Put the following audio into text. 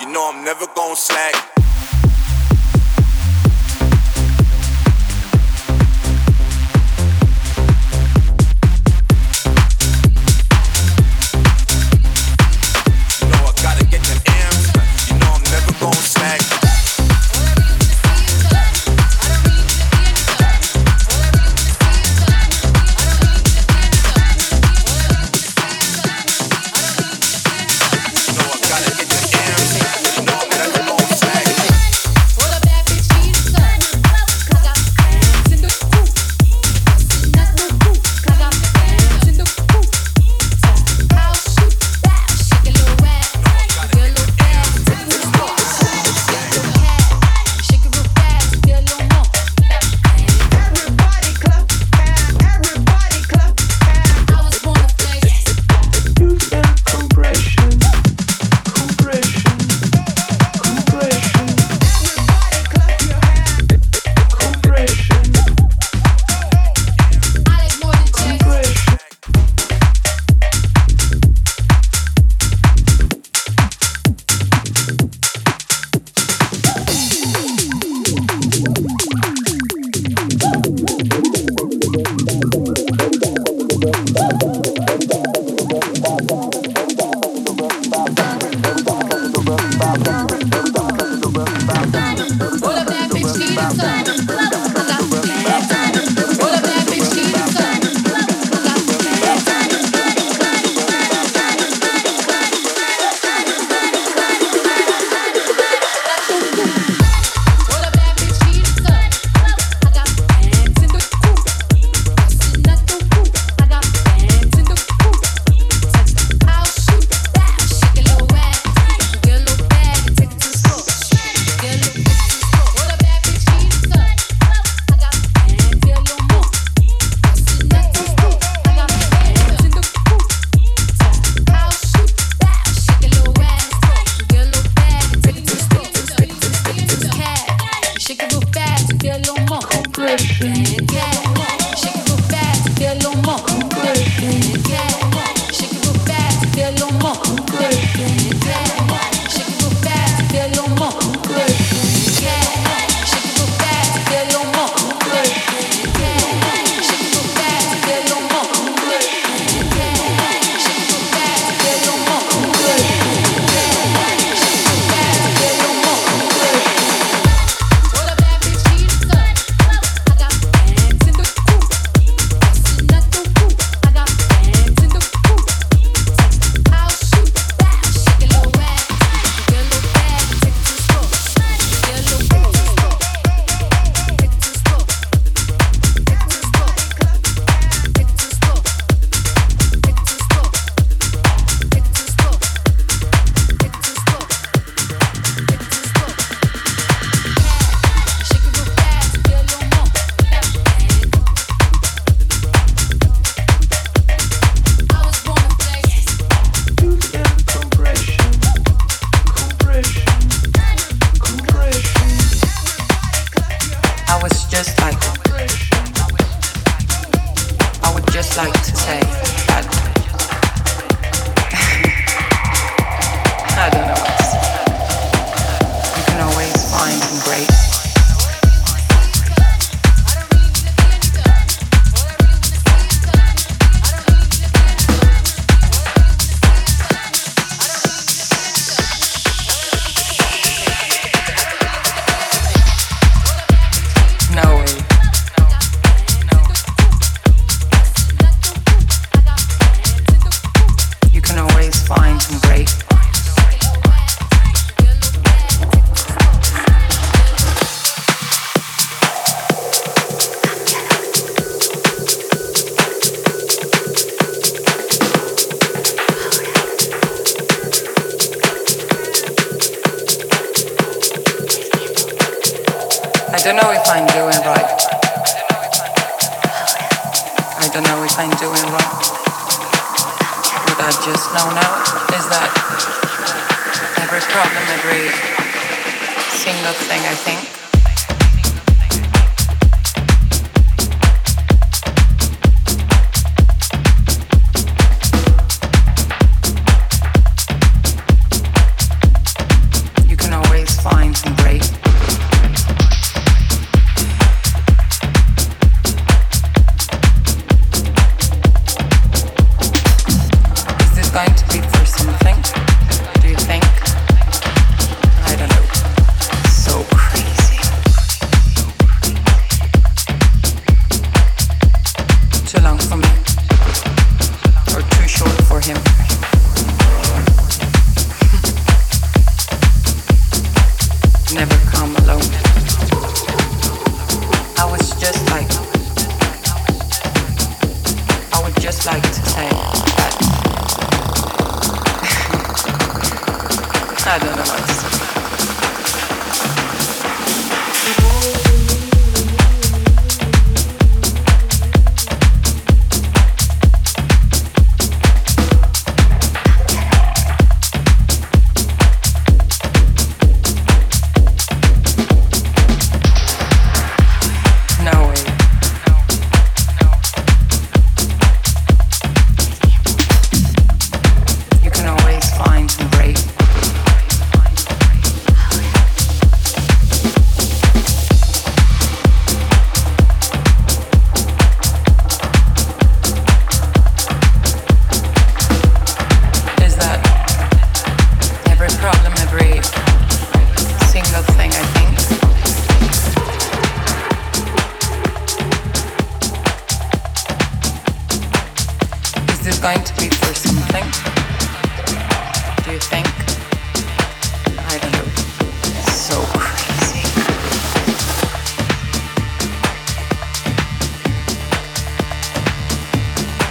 You know I'm never gonna slack.